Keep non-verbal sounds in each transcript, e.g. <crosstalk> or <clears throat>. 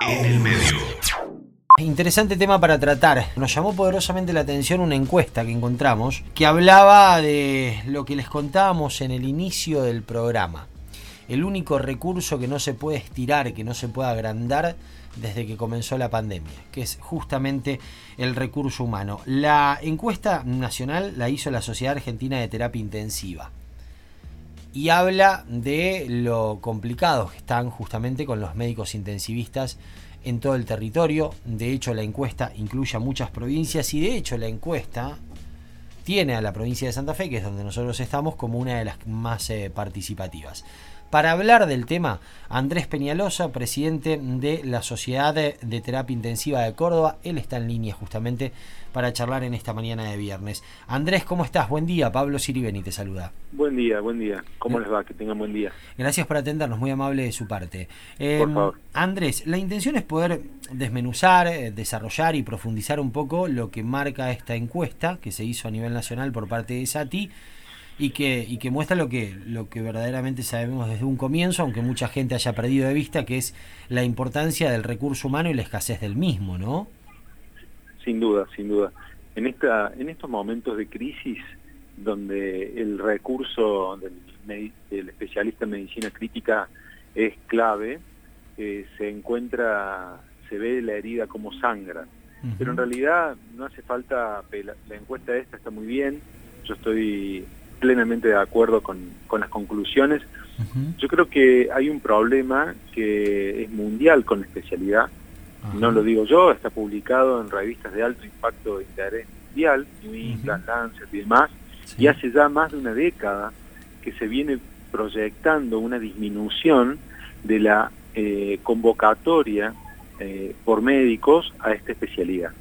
En el medio. Interesante tema para tratar. Nos llamó poderosamente la atención una encuesta que encontramos que hablaba de lo que les contábamos en el inicio del programa. El único recurso que no se puede estirar, que no se puede agrandar desde que comenzó la pandemia, que es justamente el recurso humano. La encuesta nacional la hizo la Sociedad Argentina de Terapia Intensiva y habla de lo complicados que están justamente con los médicos intensivistas en todo el territorio. De hecho, la encuesta incluye a muchas provincias y de hecho la encuesta tiene a la provincia de Santa Fe, que es donde nosotros estamos, como una de las más eh, participativas. Para hablar del tema, Andrés Peñalosa, presidente de la Sociedad de, Terapia Intensiva de Córdoba, él está en línea justamente para charlar en esta mañana de viernes. Andrés, ¿cómo estás? Buen día, Pablo Siribeni te saluda. Buen día, buen día. ¿Cómo les va? Que tengan buen día. Gracias por atendernos, muy amable de su parte. por em, favor. Andrés, la intención es poder desmenuzar, eh, desarrollar y profundizar un poco lo que marca esta encuesta que se hizo a nivel nacional por parte de SATI y que, y que muestra lo que, lo que verdaderamente sabemos desde un comienzo, aunque mucha gente haya perdido de vista, que es la importancia del recurso humano y la escasez del mismo, ¿no? Sin duda, sin duda. En, esta, en estos momentos de crisis, donde el recurso del, especialista en medicina crítica es clave, eh, se encuentra, se ve la herida como sangra. Pero en realidad no hace falta, la, la encuesta esta está muy bien, yo estoy plenamente de acuerdo con, las conclusiones. Yo creo que hay un problema que es mundial con la especialidad. No lo digo yo, está publicado en revistas de alto impacto de interés mundial, New England, Lancet y demás, y hace ya más de una década que se viene proyectando una disminución de la eh, convocatoria eh, por médicos a esta especialidad.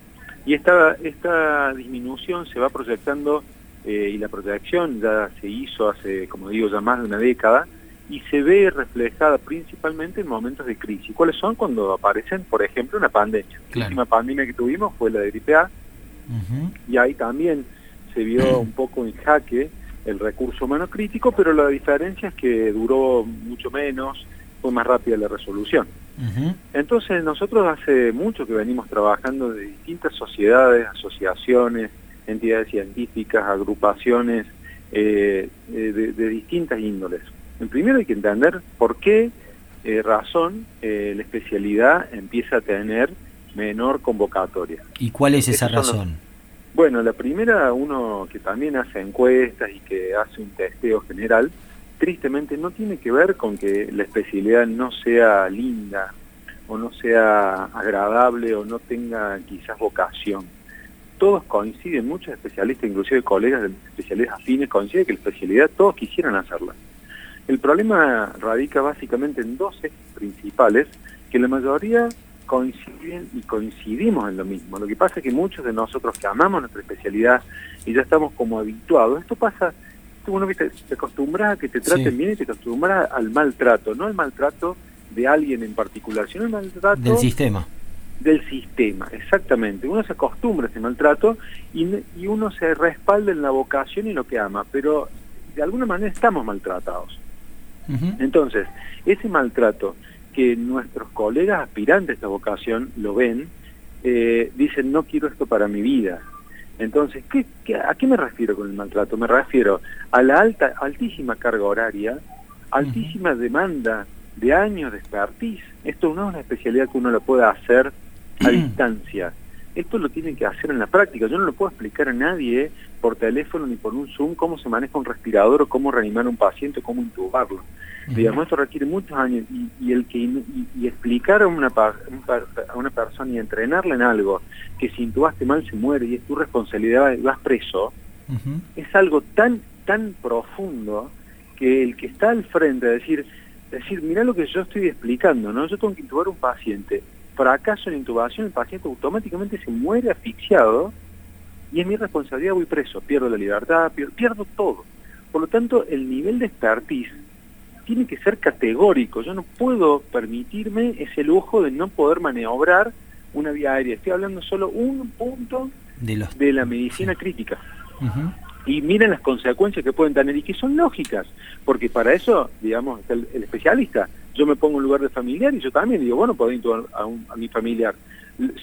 Y esta, esta disminución se va proyectando eh, y la protección ya se hizo hace, como digo, ya más de una década y se ve reflejada principalmente en momentos de crisis. ¿Cuáles son? Cuando aparecen, por ejemplo, una pandemia. La última pandemia que tuvimos fue la de gripe A y ahí también se vio <clears throat> un poco en jaque el recurso humano crítico, pero la diferencia es que duró mucho menos, fue más rápida la resolución. Entonces nosotros hace mucho que venimos trabajando de distintas sociedades, asociaciones, entidades científicas, agrupaciones eh, de, distintas índoles. En primero hay que entender por qué eh, razón eh, la especialidad empieza a tener menor convocatoria. ¿Y cuál es esa razón? bueno, la primera, uno que también hace encuestas y que hace un testeo general, tristemente no tiene que ver con que la especialidad no sea linda o no sea agradable o no tenga quizás vocación todos coinciden, muchos especialistas, inclusive colegas de especialidades afines, coinciden que la especialidad todos quisieran hacerla. El problema radica básicamente en dos ejes principales que la mayoría coinciden y coincidimos en lo mismo. Lo que pasa es que muchos de nosotros que amamos nuestra especialidad y ya estamos como habituados, esto pasa, uno te, te acostumbras a que te traten bien y te acostumbras al maltrato, no al maltrato de alguien en particular, sino al maltrato del sistema del sistema, exactamente. Uno se acostumbra a ese maltrato y, y, uno se respalda en la vocación y lo que ama, pero de alguna manera estamos maltratados. Entonces, ese maltrato que nuestros colegas aspirantes a esta vocación lo ven, eh, dicen, no quiero esto para mi vida. Entonces, ¿qué, a qué me refiero con el maltrato? Me refiero a la alta, altísima carga horaria, altísima demanda de años de expertise. Esto no es una especialidad que uno lo pueda hacer a distancia. Esto lo tienen que hacer en la práctica. Yo no lo puedo explicar a nadie por teléfono ni por un Zoom cómo se maneja un respirador o cómo reanimar a un paciente o cómo intubarlo. Digamos, esto requiere muchos años y, el que y, explicar a una, a una persona y entrenarle en algo que si intubaste mal se muere y es tu responsabilidad y vas preso, es algo tan tan profundo que el que está al frente, a decir, decir, mira lo que yo estoy explicando, ¿no? Yo tengo que intubar un paciente fracaso en intubación, el paciente automáticamente se muere asfixiado y es mi responsabilidad, voy preso, pierdo la libertad, pierdo, todo. Por lo tanto, el nivel de expertise tiene que ser categórico. Yo no puedo permitirme ese lujo de no poder maniobrar una vía aérea. Estoy hablando solo un punto de, la medicina crítica. Y miren las consecuencias que pueden tener y que son lógicas, porque para eso, digamos, el especialista yo me pongo en lugar de familiar y yo también digo, bueno, puedo ir a, a mi familiar.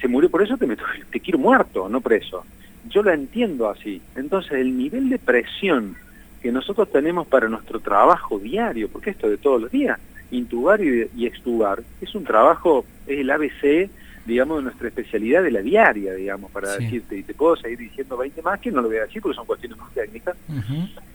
Se murió por eso, te, te quiero muerto, no preso. Yo lo entiendo así. Entonces, el nivel de presión que nosotros tenemos para nuestro trabajo diario, porque esto de todos los días, intubar y, extubar, es un trabajo, es el ABC, digamos, de nuestra especialidad de la diaria, digamos, para decirte, y te puedo seguir diciendo 20 más, que no lo voy a decir porque son cuestiones más técnicas,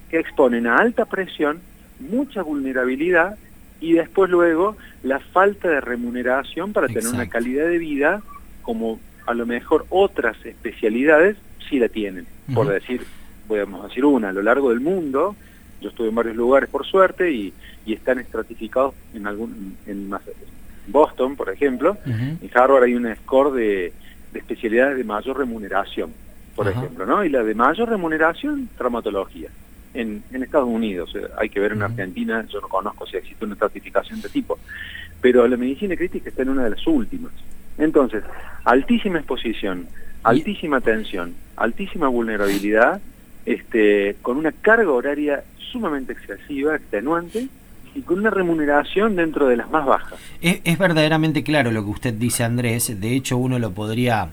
que exponen a alta presión, mucha vulnerabilidad y después luego la falta de remuneración para tener una calidad de vida como a lo mejor otras especialidades sí la tienen, por decir podemos decir una, a lo largo del mundo, yo estuve en varios lugares por suerte y, están estratificados en algún en Boston, por ejemplo, en Harvard hay un score de, especialidades de mayor remuneración, por ejemplo, ¿no? Y la de mayor remuneración, traumatología. En, en Estados Unidos, eh, hay que ver en Argentina, yo no conozco si existe una estratificación de tipo, pero la medicina crítica está en una de las últimas. Entonces, altísima exposición, altísima tensión, altísima vulnerabilidad este, con una carga horaria sumamente excesiva, extenuante, y con una remuneración dentro de las más bajas. Es, verdaderamente claro lo que usted dice, Andrés. De hecho, uno lo podría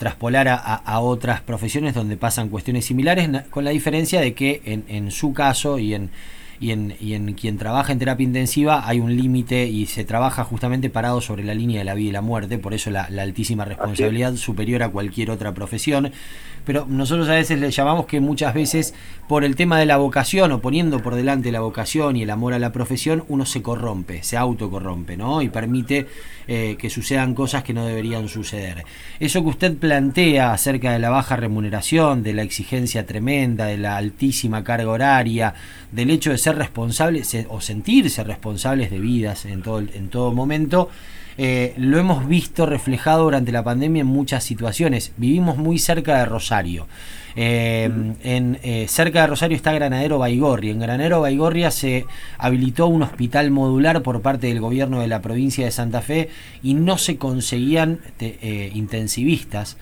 traspolar a, otras profesiones donde pasan cuestiones similares, con la diferencia de que en, en su caso y en y en, y en quien trabaja en terapia intensiva hay un límite y se trabaja justamente parado sobre la línea de la vida y la muerte, por eso la, altísima responsabilidad superior a cualquier otra profesión. Pero nosotros a veces le llamamos que muchas veces por el tema de la vocación o poniendo por delante la vocación y el amor a la profesión, uno se corrompe, se autocorrompe, ¿no? Y permite eh, que sucedan cosas que no deberían suceder. Eso que usted plantea acerca de la baja remuneración, de la exigencia tremenda, de la altísima carga horaria, del hecho de ser responsables o sentirse responsables de vidas en todo, en todo momento, eh, lo hemos visto reflejado durante la pandemia en muchas situaciones. Vivimos muy cerca de Rosario. Eh, en, eh, cerca de Rosario está Granadero Baigorria. En Granadero Baigorria se habilitó un hospital modular por parte del gobierno de la provincia de Santa Fe y no se conseguían intensivistas,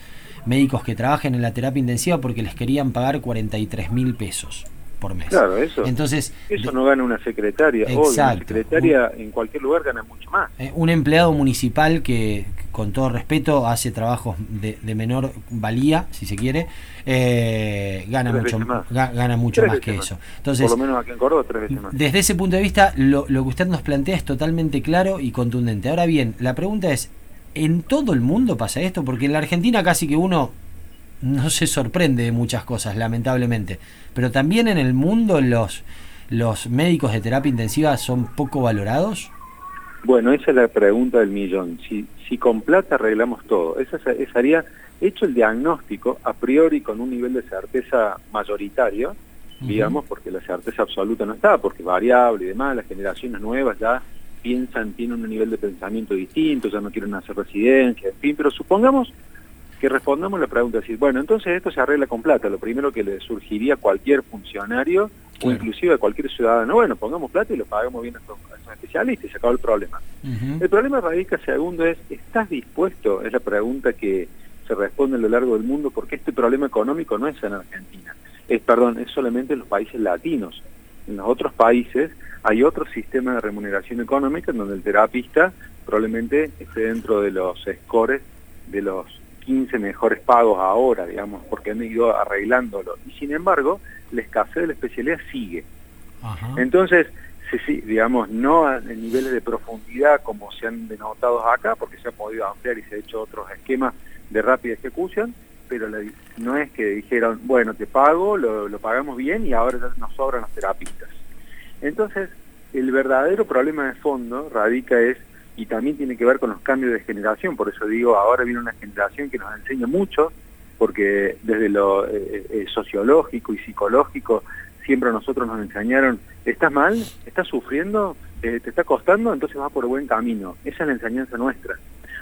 médicos que trabajen en la terapia intensiva porque les querían pagar 43 mil pesos por mes. Claro, eso. Entonces, eso no gana una secretaria. Exacto. una secretaria en cualquier lugar gana mucho más. Eh, un empleado municipal que, con todo respeto, hace trabajos de, menor valía, si se quiere, eh, gana, mucho, más. gana mucho más que eso. Entonces, por lo menos aquí en Córdoba, tres veces más. Desde ese punto de vista, lo, lo que usted nos plantea es totalmente claro y contundente. Ahora bien, la pregunta es, ¿en todo el mundo pasa esto? Porque en la Argentina casi que uno no se sorprende de muchas cosas, lamentablemente. Pero también en el mundo los, los médicos de terapia intensiva son poco valorados. Bueno, esa es la pregunta del millón. Si, si con plata arreglamos todo, esa, sería hecho el diagnóstico a priori con un nivel de certeza mayoritario, digamos, porque la certeza absoluta no está, porque es variable y demás, las generaciones nuevas ya piensan, tienen un nivel de pensamiento distinto, ya no quieren hacer residencia, en fin, pero supongamos que respondamos la pregunta, decir, bueno, entonces esto se arregla con plata, lo primero que le surgiría a cualquier funcionario o inclusive a cualquier ciudadano, bueno, pongamos plata y lo pagamos bien a estos, especialistas y se acabó el problema. El problema radica, segundo, es, ¿estás dispuesto? Es la pregunta que se responde a lo largo del mundo, porque este problema económico no es en Argentina, es, perdón, es solamente en los países latinos. En los otros países hay otro sistema de remuneración económica en donde el terapista probablemente esté dentro de los scores de los 15 mejores pagos ahora, digamos, porque han ido arreglándolo. Y sin embargo, la escasez de la especialidad sigue. Entonces, sí, digamos, no en niveles de profundidad como se han denotado acá, porque se ha podido ampliar y se ha hecho otros esquemas de rápida ejecución, pero no es que dijeron, bueno, te pago, lo, lo pagamos bien y ahora nos sobran los terapistas. Entonces, el verdadero problema de fondo radica es y también tiene que ver con los cambios de generación, por eso digo, ahora viene una generación que nos enseña mucho, porque desde lo eh, eh, sociológico y psicológico siempre a nosotros nos enseñaron, estás mal, estás sufriendo, eh, te está costando, entonces vas por buen camino. Esa es la enseñanza nuestra.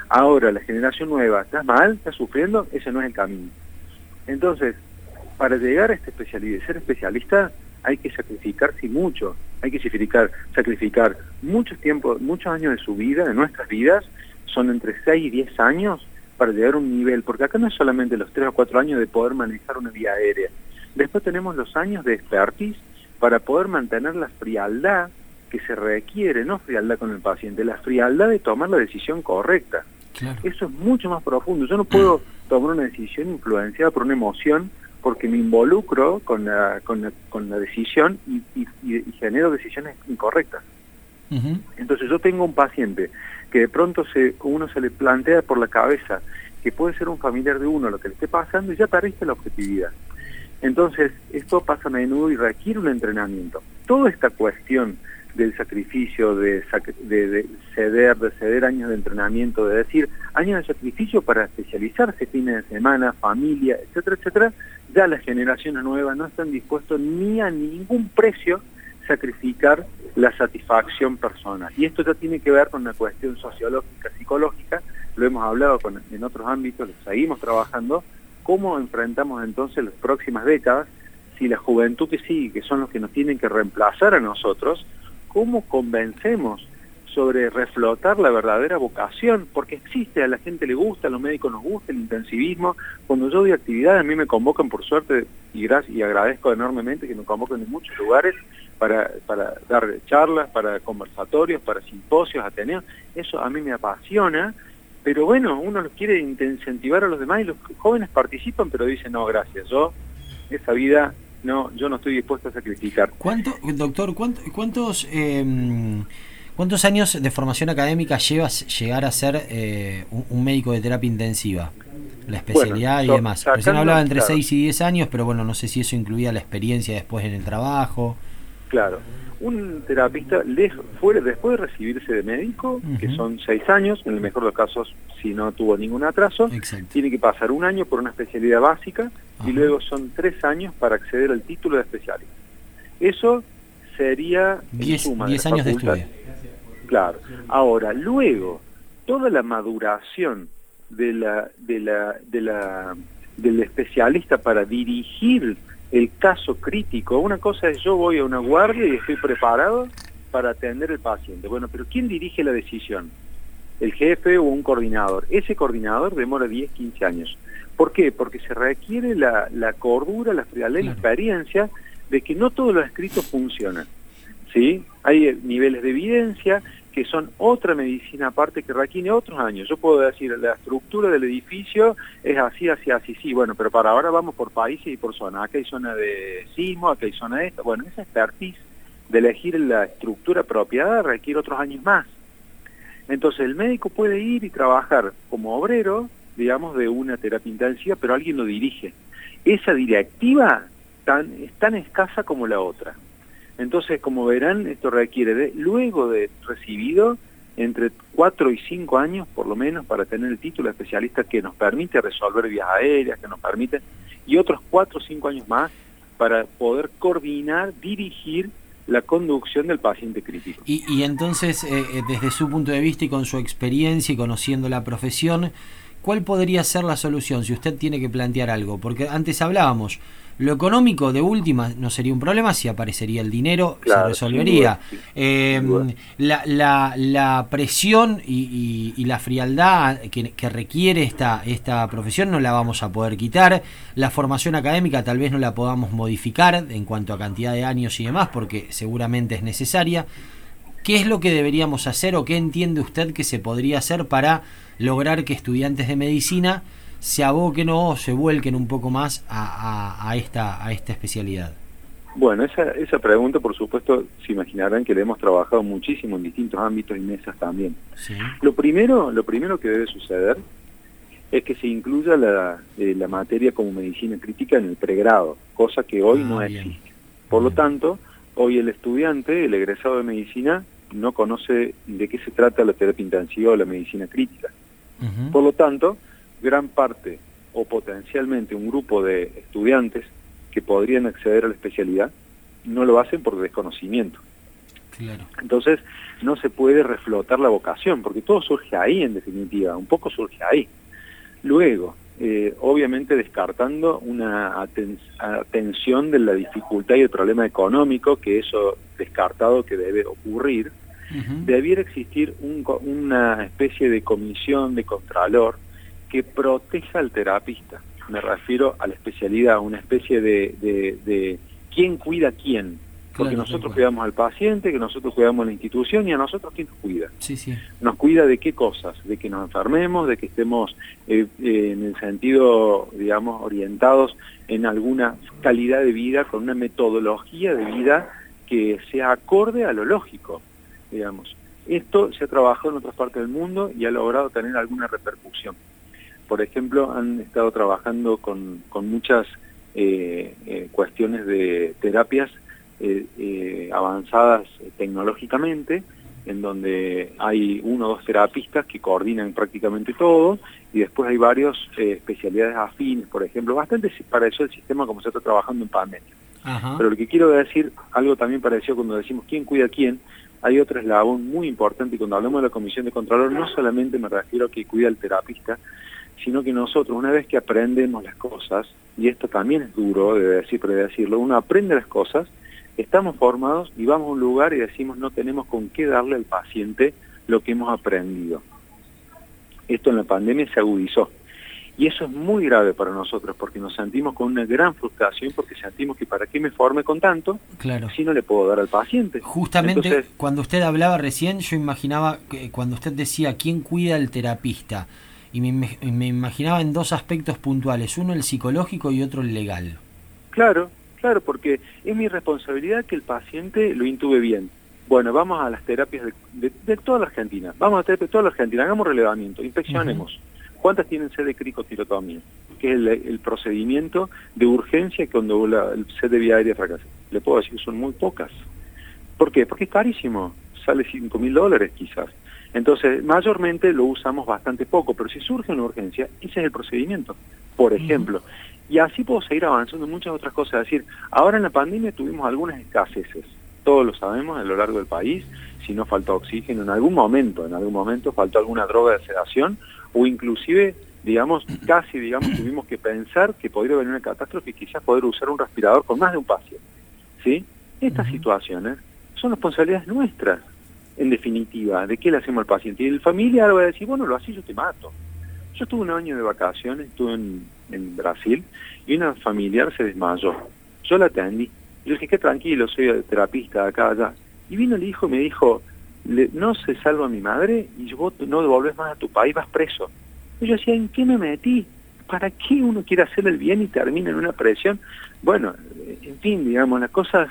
Ahora, la generación nueva, ¿estás mal? ¿Estás sufriendo? Ese no es el camino. Entonces, para llegar a esta especialidad, ser especialista, hay que sacrificarse mucho, hay que sacrificar, sacrificar muchos tiempos, muchos años de su vida, de nuestras vidas, son entre 6 y 10 años para llegar a un nivel, porque acá no es solamente los 3 o 4 años de poder manejar una vía aérea, después tenemos los años de expertise para poder mantener la frialdad que se requiere, no frialdad con el paciente, la frialdad de tomar la decisión correcta. Eso es mucho más profundo. Yo no puedo <clears throat> tomar una decisión influenciada por una emoción porque me involucro con la, con la, decisión y, genero decisiones incorrectas. Entonces yo tengo un paciente que de pronto se, uno se le plantea por la cabeza que puede ser un familiar de uno lo que le esté pasando y ya perdiste la objetividad. Entonces, esto pasa a menudo y requiere un entrenamiento. Toda esta cuestión del sacrificio, de, de, ceder, de ceder años de entrenamiento, de decir años de sacrificio para especializarse, fines de semana, familia, etcétera, etcétera, ya las generaciones nuevas no están dispuestos ni a ningún precio sacrificar la satisfacción personal. Y esto ya tiene que ver con una cuestión sociológica, psicológica, lo hemos hablado con, en otros ámbitos, lo seguimos trabajando, cómo enfrentamos entonces las próximas décadas, si la juventud que sigue, que son los que nos tienen que reemplazar a nosotros, cómo convencemos sobre reflotar la verdadera vocación, porque existe, a la gente le gusta, a los médicos nos gusta el intensivismo. Cuando yo doy actividades, a mí me convocan por suerte, y, gracias, y agradezco enormemente que me convoquen en muchos lugares para, para dar charlas, para conversatorios, para simposios, ateneos. Eso a mí me apasiona pero bueno, uno quiere incentivar a los demás y los jóvenes participan, pero dicen, no, gracias, yo esa vida no, yo no estoy dispuesto a sacrificar. ¿Cuánto, doctor, cuántos, em, cuántos años de formación académica llevas llegar a ser eh, un, médico de terapia intensiva? La especialidad y demás. Recién hablaba entre 6 y 10 años, pero bueno, no sé si eso incluía la experiencia después en el trabajo. Claro un terapista después de recibirse de médico, que son seis años, en el mejor de los casos si no tuvo ningún atraso, tiene que pasar un año por una especialidad básica y luego son tres años para acceder al título de especialista. Eso sería diez, años de estudio. Claro. Ahora, luego, toda la maduración de la, de la, de la, del especialista para dirigir el caso crítico. Una cosa es yo voy a una guardia y estoy preparado para atender al paciente. Bueno, pero ¿quién dirige la decisión? El jefe o un coordinador. Ese coordinador demora 10, 15 años. ¿Por qué? Porque se requiere la, la cordura, la frialdad la experiencia de que no todos los escritos funcionan. ¿Sí? Hay niveles de evidencia, que son otra medicina aparte que requiere otros años. Yo puedo decir, la estructura del edificio es así, así, así, sí, bueno, pero para ahora vamos por países y por zona. Acá hay zona de sismo, acá hay zona de esta. Bueno, esa expertise de elegir la estructura apropiada requiere otros años más. Entonces el médico puede ir y trabajar como obrero, digamos, de una terapia intensiva, pero alguien lo dirige. Esa directiva tan, es tan escasa como la otra. Entonces, como verán, esto requiere, de, luego de recibido, entre cuatro y cinco años por lo menos para tener el título de especialista que nos permite resolver vías aéreas, que nos permite, y otros cuatro o cinco años más para poder coordinar, dirigir la conducción del paciente crítico. Y, entonces, eh, eh, desde su punto de vista y con su experiencia y conociendo la profesión, ¿cuál podría ser la solución si usted tiene que plantear algo? Porque antes hablábamos, lo económico de última no sería un problema, si aparecería el dinero se resolvería. Em, la, la, la, presión y, y, la frialdad que, que, requiere esta, esta profesión no la vamos a poder quitar. La formación académica tal vez no la podamos modificar en cuanto a cantidad de años y demás, porque seguramente es necesaria. ¿Qué es lo que deberíamos hacer o qué entiende usted que se podría hacer para lograr que estudiantes de medicina se aboquen o se vuelquen un poco más a, esta, a esta especialidad? Bueno, esa, esa pregunta, por supuesto, se imaginarán que le hemos trabajado muchísimo en distintos ámbitos y mesas también. Lo, primero, lo primero que debe suceder es que se incluya la, eh, la materia como medicina crítica en el pregrado, cosa que hoy ah, no existe. Por lo tanto, hoy el estudiante, el egresado de medicina, no conoce de qué se trata la terapia intensiva o la medicina crítica. Por lo tanto, gran parte o potencialmente un grupo de estudiantes que podrían acceder a la especialidad no lo hacen por desconocimiento. Entonces no se puede reflotar la vocación, porque todo surge ahí en definitiva, un poco surge ahí. Luego, eh, obviamente descartando una atención de la dificultad y el problema económico, que eso descartado que debe ocurrir, debiera existir una especie de comisión de contralor que proteja al terapista. Me refiero a la especialidad, una especie de, de, quién cuida a quién. Porque nosotros cuidamos al paciente, que nosotros cuidamos la institución y a nosotros quién nos cuida. Sí, sí. Nos cuida de qué cosas, de que nos enfermemos, de que estemos eh, eh, en el sentido, digamos, orientados en alguna calidad de vida, con una metodología de vida que sea acorde a lo lógico, digamos. Esto se ha trabajado en otras partes del mundo y ha logrado tener alguna repercusión. Por ejemplo, han estado trabajando con, con muchas eh, eh, cuestiones de terapias eh, avanzadas tecnológicamente, en donde hay uno o dos terapistas que coordinan prácticamente todo, y después hay varios especialidades afines, por ejemplo, bastante para eso el sistema como se está trabajando en pandemia. Pero lo que quiero decir, algo también parecido cuando decimos quién cuida a quién, hay otro eslabón muy importante y cuando hablamos de la comisión de control no solamente me refiero a que cuida al terapista, sino que nosotros una vez que aprendemos las cosas, y esto también es duro de decir, pero de decirlo, uno aprende las cosas, estamos formados y vamos a un lugar y decimos no tenemos con qué darle al paciente lo que hemos aprendido. Esto en la pandemia se agudizó. Y eso es muy grave para nosotros porque nos sentimos con una gran frustración porque sentimos que para qué me forme con tanto claro. si no le puedo dar al paciente. Justamente cuando usted hablaba recién yo imaginaba que cuando usted decía quién cuida al terapista y me, me imaginaba en dos aspectos puntuales, uno el psicológico y otro el legal. Claro, claro, porque es mi responsabilidad que el paciente lo intube bien. Bueno, vamos a las terapias de, toda la Argentina, vamos a terapia de toda la Argentina, hagamos relevamiento, inspeccionemos. ¿Cuántas tienen sed de cricotirotomía? Que es el, procedimiento de urgencia cuando la, el sed de vía aérea fracasa. Le puedo decir que son muy pocas. ¿Por qué? Porque es carísimo, sale 5 mil dólares quizás. Entonces, mayormente lo usamos bastante poco, pero si surge una urgencia, ese es el procedimiento, por ejemplo. Y así puedo seguir avanzando en muchas otras cosas. Es decir, ahora en la pandemia tuvimos algunas escaseces, todos lo sabemos a lo largo del país, si no faltó oxígeno en algún momento, en algún momento faltó alguna droga de sedación, o inclusive, digamos, casi, digamos, tuvimos que pensar que podría venir una catástrofe y quizás poder usar un respirador con más de un paciente. ¿Sí? Estas situaciones son responsabilidades nuestras, en definitiva, de qué le hacemos al paciente. Y el familiar va a decir, bueno, lo así yo te mato. Yo estuve un año de vacaciones, estuve en, Brasil, y una familiar se desmayó. Yo la atendí. Yo dije, qué tranquilo, soy terapista acá, allá. Y vino el hijo y me dijo, no se salva mi madre y vos no devolves más a tu país, vas preso. Y yo decía, ¿en qué me metí? ¿Para qué uno quiere hacer el bien y termina en una presión? Bueno, en fin, digamos, las cosas,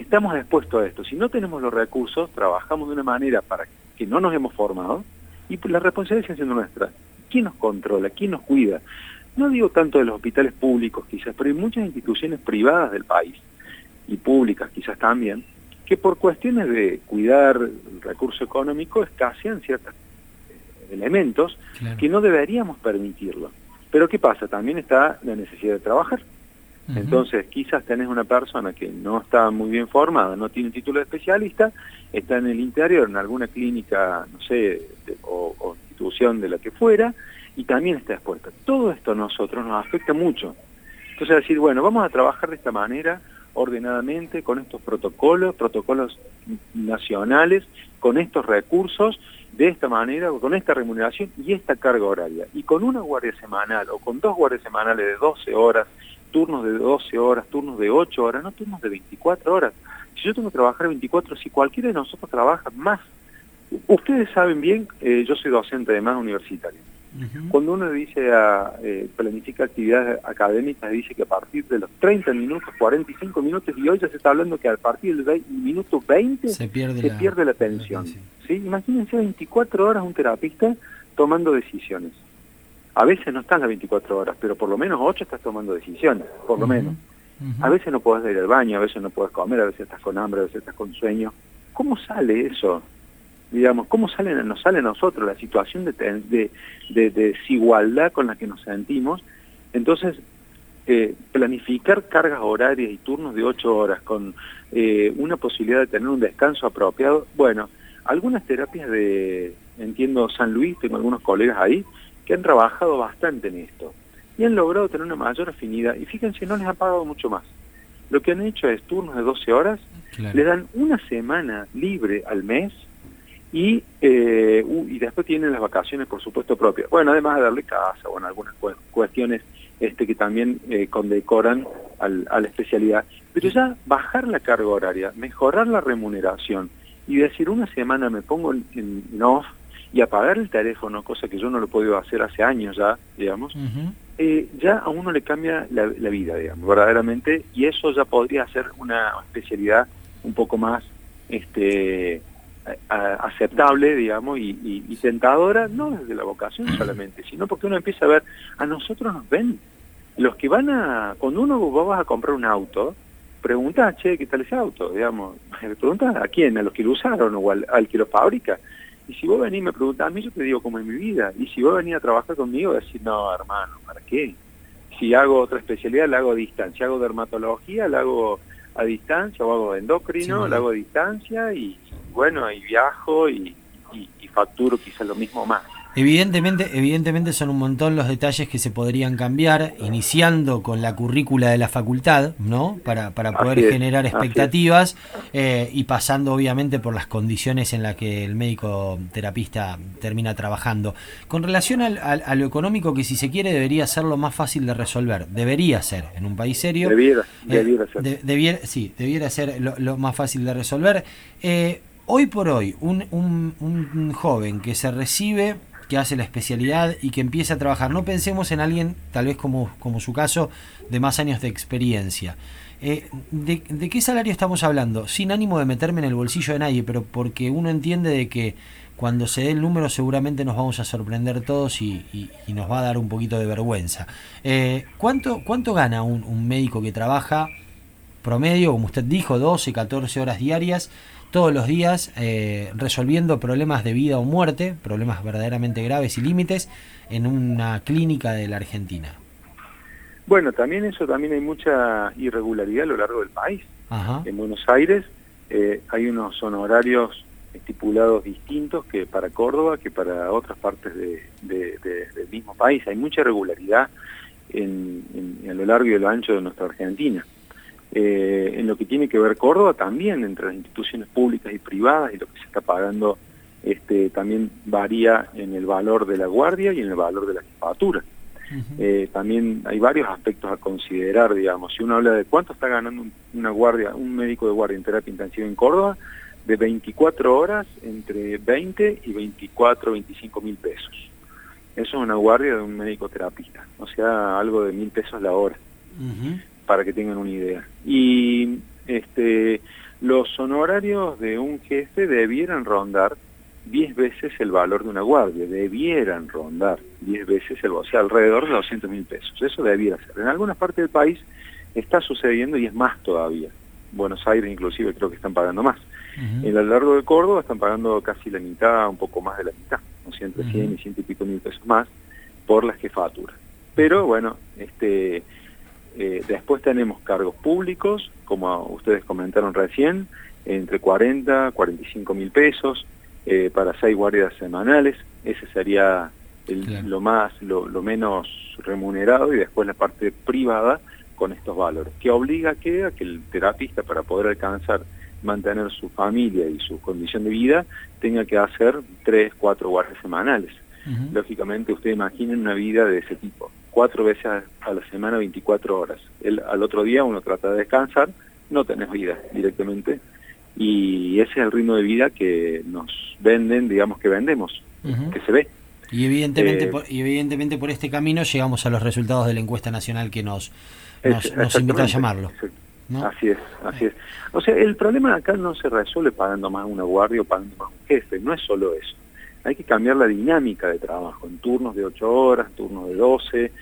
estamos expuestos a esto. Si no tenemos los recursos, trabajamos de una manera para que no nos hemos formado y la responsabilidad sigue siendo nuestra. ¿Quién nos controla? ¿Quién nos cuida? No digo tanto de los hospitales públicos quizás, pero hay muchas instituciones privadas del país y públicas quizás también, que por cuestiones de cuidar el recurso económico escasean ciertos elementos que no deberíamos permitirlo. Pero ¿qué pasa? También está la necesidad de trabajar. Entonces, quizás tenés una persona que no está muy bien formada, no tiene título de especialista, está en el interior, en alguna clínica, no sé, o, o, institución de la que fuera, y también está expuesta. Todo esto a nosotros nos afecta mucho. Entonces, decir, bueno, vamos a trabajar de esta manera, ordenadamente con estos protocolos, protocolos nacionales, con estos recursos, de esta manera, con esta remuneración y esta carga horaria. Y con una guardia semanal o con dos guardias semanales de 12 horas, turnos de 12 horas, turnos de 8 horas, no turnos de 24 horas. Si yo tengo que trabajar 24, si cualquiera de nosotros trabaja más, ustedes saben bien, eh, yo soy docente además universitario. Cuando uno dice a, eh, planifica actividades académicas, dice que a partir de los 30 minutos, 45 minutos, y hoy ya se está hablando que a partir del minuto 20 se pierde, la, pierde la atención. ¿sí? Imagínense 24 horas un terapista tomando decisiones. A veces no están las 24 horas, pero por lo menos 8 estás tomando decisiones, por lo menos. A veces no puedes ir al baño, a veces no puedes comer, a veces estás con hambre, a veces estás con sueño. ¿Cómo sale eso? digamos, cómo sale, nos sale a nosotros la situación de, de, desigualdad con la que nos sentimos. Entonces, eh, planificar cargas horarias y turnos de ocho horas con eh, una posibilidad de tener un descanso apropiado, bueno, algunas terapias de, entiendo, San Luis, tengo algunos colegas ahí, que han trabajado bastante en esto y han logrado tener una mayor afinidad y fíjense, no les ha pagado mucho más. Lo que han hecho es turnos de 12 horas, le dan una semana libre al mes y, eh, y después tienen las vacaciones, por supuesto, propias. Bueno, además de darle casa, bueno, algunas cuestiones este, que también eh, condecoran al, a la especialidad. Pero ya bajar la carga horaria, mejorar la remuneración y decir una semana me pongo en, off y apagar el teléfono, cosa que yo no lo he podido hacer hace años ya, digamos, eh, ya a uno le cambia la, vida, digamos, verdaderamente, y eso ya podría ser una especialidad un poco más este aceptable, digamos, y, y, tentadora, no desde la vocación solamente, sino porque uno empieza a ver, a nosotros nos ven, los que van a, cuando uno vos vas a comprar un auto, pregunta, che, ¿qué tal ese auto? Digamos, <laughs> pregunta a quién, a los que lo usaron o al, al que lo fabrica. Y si vos venís y me preguntás a mí, yo te digo cómo es mi vida. Y si vos venís a trabajar conmigo, decir, no, hermano, ¿para qué? Si hago otra especialidad, la hago a distancia. Hago dermatología, la hago a distancia, o hago endocrino, la hago a distancia y, bueno, y viajo y, y facturo quizás lo mismo más. Evidentemente, evidentemente son un montón los detalles que se podrían cambiar, iniciando con la currícula de la facultad, ¿no? Para, para poder generar expectativas eh, y pasando obviamente por las condiciones en las que el médico terapista termina trabajando. Con relación al, a lo económico, que si se quiere debería ser lo más fácil de resolver, debería ser en un país serio. Debiera, eh, ser. sí, debiera ser lo, más fácil de resolver. Eh, hoy por hoy, un, un, un joven que se recibe que hace la especialidad y que empieza a trabajar. No pensemos en alguien, tal vez como, como su caso, de más años de experiencia. Eh, de, qué salario estamos hablando? Sin ánimo de meterme en el bolsillo de nadie, pero porque uno entiende de que cuando se dé el número seguramente nos vamos a sorprender todos y, nos va a dar un poquito de vergüenza. Eh, ¿cuánto, ¿Cuánto gana un, un médico que trabaja promedio, como usted dijo, 12, 14 horas diarias? Todos los días eh, resolviendo problemas de vida o muerte, problemas verdaderamente graves y límites, en una clínica de la Argentina. Bueno, también eso, también hay mucha irregularidad a lo largo del país. En Buenos Aires eh, hay unos honorarios estipulados distintos que para Córdoba que para otras partes del mismo país. Hay mucha irregularidad en, a lo largo y a lo ancho de nuestra Argentina. Eh, en lo que tiene que ver Córdoba también, entre las instituciones públicas y privadas, y lo que se está pagando este, también varía en el valor de la guardia y en el valor de la jefatura. Eh, también hay varios aspectos a considerar, digamos. Si uno habla de cuánto está ganando una guardia, un médico de guardia en terapia intensiva en Córdoba, de 24 horas, entre 20 y 24, 25 mil pesos. Eso es una guardia de un médico terapista, o sea, algo de mil pesos la hora para que tengan una idea. Y este, los honorarios de un jefe debieran rondar 10 veces el valor de una guardia, debieran rondar 10 veces el, o sea, alrededor de 200 mil pesos. Eso debiera ser. En algunas partes del país está sucediendo y es más todavía. Buenos Aires inclusive creo que están pagando más. En el largo de Córdoba están pagando casi la mitad, un poco más de la mitad, o sea, entre 100 y 100 y pico mil pesos más por la jefatura. Pero bueno, este eh, después tenemos cargos públicos, como ustedes comentaron recién, entre 40 y 45 mil pesos eh, para seis guardias semanales. Ese sería lo más, lo, menos remunerado y después la parte privada con estos valores, que obliga a que, que el terapista para poder alcanzar mantener su familia y su condición de vida tenga que hacer tres, cuatro guardias semanales. Lógicamente, ustedes imaginen una vida de ese tipo cuatro veces a la semana, 24 horas. El, al otro día uno trata de descansar, no tenés vida directamente. Y ese es el ritmo de vida que nos venden, digamos que vendemos, que se ve. Y evidentemente, eh, por, y evidentemente por este camino llegamos a los resultados de la encuesta nacional que nos, nos, invita a llamarlo. Así es, así es. O sea, el problema acá no se resuelve pagando más una guardia o pagando más un jefe, no es solo eso hay que cambiar la dinámica de trabajo, en turnos de 8 horas, turnos de 12,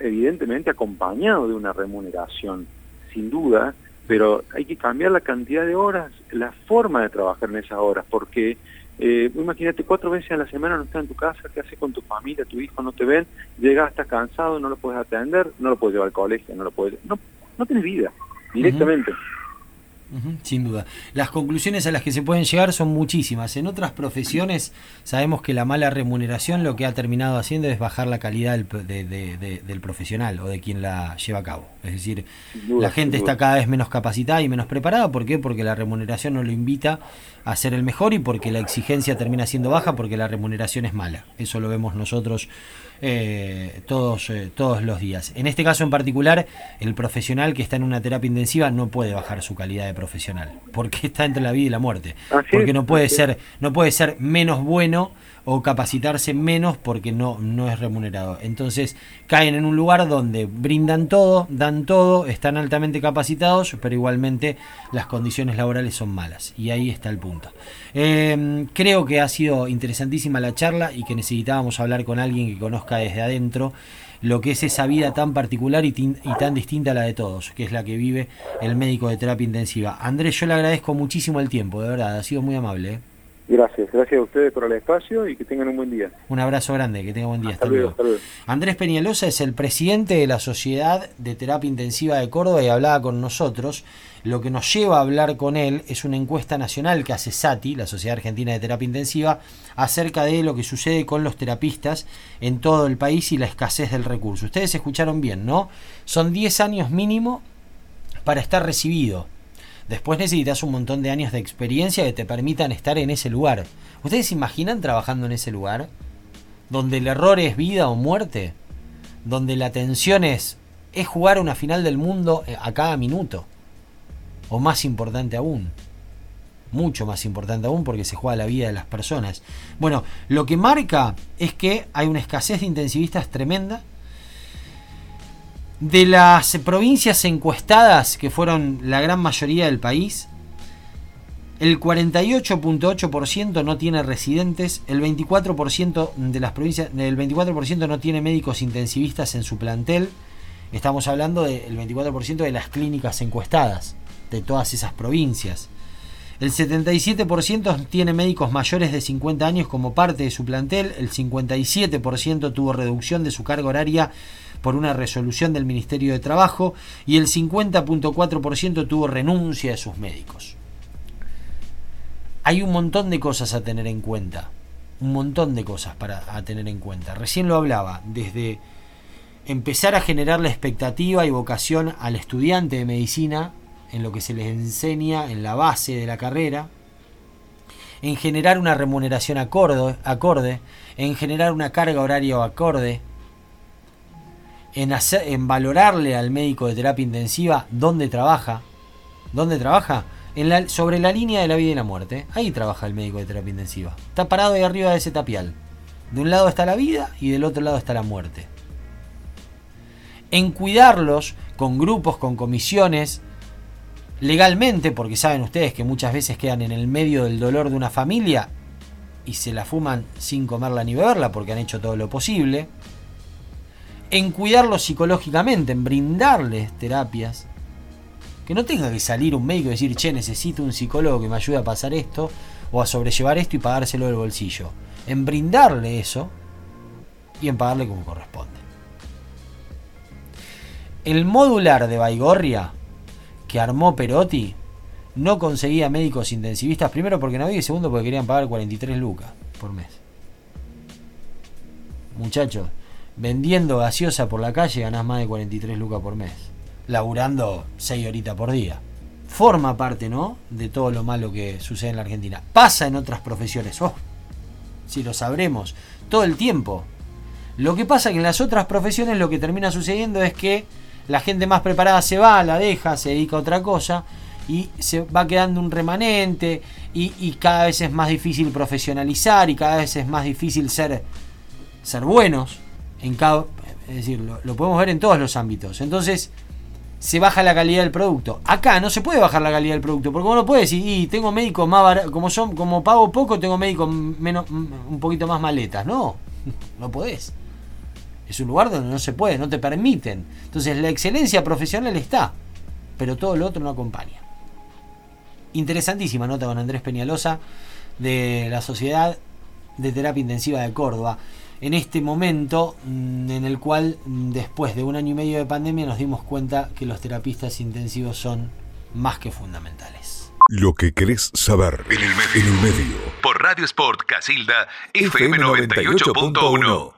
evidentemente acompañado de una remuneración, sin duda, pero hay que cambiar la cantidad de horas, la forma de trabajar en esas horas, porque eh, imagínate, cuatro veces a la semana no estás en tu casa, ¿qué haces con tu familia? Tu hijo no te ven, llegas, estás cansado, no lo puedes atender, no lo puedes llevar al colegio, no lo puedes... No, no tienes vida, directamente. Sin duda. Las conclusiones a las que se pueden llegar son muchísimas. En otras profesiones sabemos que la mala remuneración lo que ha terminado haciendo es bajar la calidad del, profesional o de quien la lleva a cabo. Es decir, la gente está cada vez menos capacitada y menos preparada. ¿Por qué? Porque la remuneración no lo invita a ser el mejor y porque la exigencia termina siendo baja porque la remuneración es mala. Eso lo vemos nosotros eh, todos, eh, todos los días. En este caso en particular, el profesional que está en una terapia intensiva no puede bajar su calidad de profesional, porque está entre la vida y la muerte. porque no puede ser, no puede ser menos bueno o capacitarse menos porque no, no es remunerado. Entonces caen en un lugar donde brindan todo, dan todo, están altamente capacitados, pero igualmente las condiciones laborales son malas. Y ahí está el punto. Em, creo que ha sido interesantísima la charla y que necesitábamos hablar con alguien que conozca desde adentro lo que es esa vida tan particular y, y, tan distinta a la de todos, que es la que vive el médico de terapia intensiva. Andrés, yo le agradezco muchísimo el tiempo, de verdad, ha sido muy amable. ¿eh? Gracias, gracias a ustedes por el espacio y que tengan un buen día. Un abrazo grande, que tengan buen día. Hasta, luego, Andrés Peñalosa es el presidente de la Sociedad de Terapia Intensiva de Córdoba y hablaba con nosotros. Lo que nos lleva a hablar con él es una encuesta nacional que hace SATI, la Sociedad Argentina de Terapia Intensiva, acerca de lo que sucede con los terapistas en todo el país y la escasez del recurso. Ustedes escucharon bien, ¿no? Son 10 años mínimo para estar recibido Después necesitas un montón de años de experiencia que te permitan estar en ese lugar. ¿Ustedes se imaginan trabajando en ese lugar? Donde el error es vida o muerte. Donde la tensión es, es jugar una final del mundo eh, a cada minuto. O más importante aún. Mucho más importante aún porque se juega la vida de las personas. Bueno, lo que marca es que hay una escasez de intensivistas tremenda de las provincias encuestadas, que fueron la gran mayoría del país, el 48.8% no tiene residentes, el 24% de las provincias, el 24% no tiene médicos intensivistas en su plantel. Estamos hablando del 24% de las clínicas encuestadas de todas esas provincias. El 77% tiene médicos mayores de 50 años como parte de su plantel, el 57% tuvo reducción de su carga horaria por una resolución del Ministerio de Trabajo y el 50.4% tuvo renuncia de sus médicos. Hay un montón de cosas a tener en cuenta, un montón de cosas para tener en cuenta. Recién lo hablaba, desde empezar a generar la expectativa y vocación al estudiante de medicina en lo que se les enseña en la base de la carrera, en generar una remuneración acorde, acorde en generar una carga horaria acorde, en, hacer, en valorarle al médico de terapia intensiva dónde trabaja. ¿Dónde trabaja? Sobre la línea de la vida y la muerte. Ahí trabaja el médico de terapia intensiva. Está parado ahí arriba de ese tapial. De un lado está la vida y del otro lado está la muerte. En cuidarlos con grupos, con comisiones, legalmente, porque saben ustedes que muchas veces quedan en el medio del dolor de una familia y se la fuman sin comerla ni beberla porque han hecho todo lo posible en cuidarlos psicológicamente, en brindarles terapias. Que no tenga que salir un médico y decir, che, necesito un psicólogo que me ayude a pasar esto o a sobrellevar esto y pagárselo del bolsillo. En brindarle eso y en pagarle como corresponde. El modular de Baigorria que armó Perotti no conseguía médicos intensivistas, primero porque no había y segundo porque querían pagar 43 lucas por mes. Muchachos, vendiendo gaseosa por la calle ganás más de 43 lucas por mes. Laburando 6 horitas por día. Forma parte, ¿no? De todo lo malo que sucede en la Argentina. Pasa en otras profesiones. Oh, si lo sabremos. Todo el tiempo. Lo que pasa que en las otras profesiones lo que termina sucediendo es que la gente más preparada se va, la deja, se dedica a otra cosa y se va quedando un remanente y, cada vez es más difícil profesionalizar y cada vez es más difícil ser, ser buenos en cada, es decir, lo, podemos ver en todos los ámbitos. Entonces, se baja la calidad del producto. Acá no se puede bajar la calidad del producto, porque uno puede decir, y tengo médicos más baratos, como son, como pago poco, tengo médicos menos, un poquito más maletas. No, <laughs> no podés. Es un lugar donde no se puede, no te permiten. Entonces la excelencia profesional está, pero todo lo otro no acompaña. Interesantísima nota con Andrés Peñalosa de la Sociedad de Terapia Intensiva de Córdoba en este momento mm, en el cual mm, después de un año y medio de pandemia nos dimos cuenta que los terapistas intensivos son más que fundamentales. Lo que querés saber en el medio. Por Radio Sport Casilda, FM 98.1.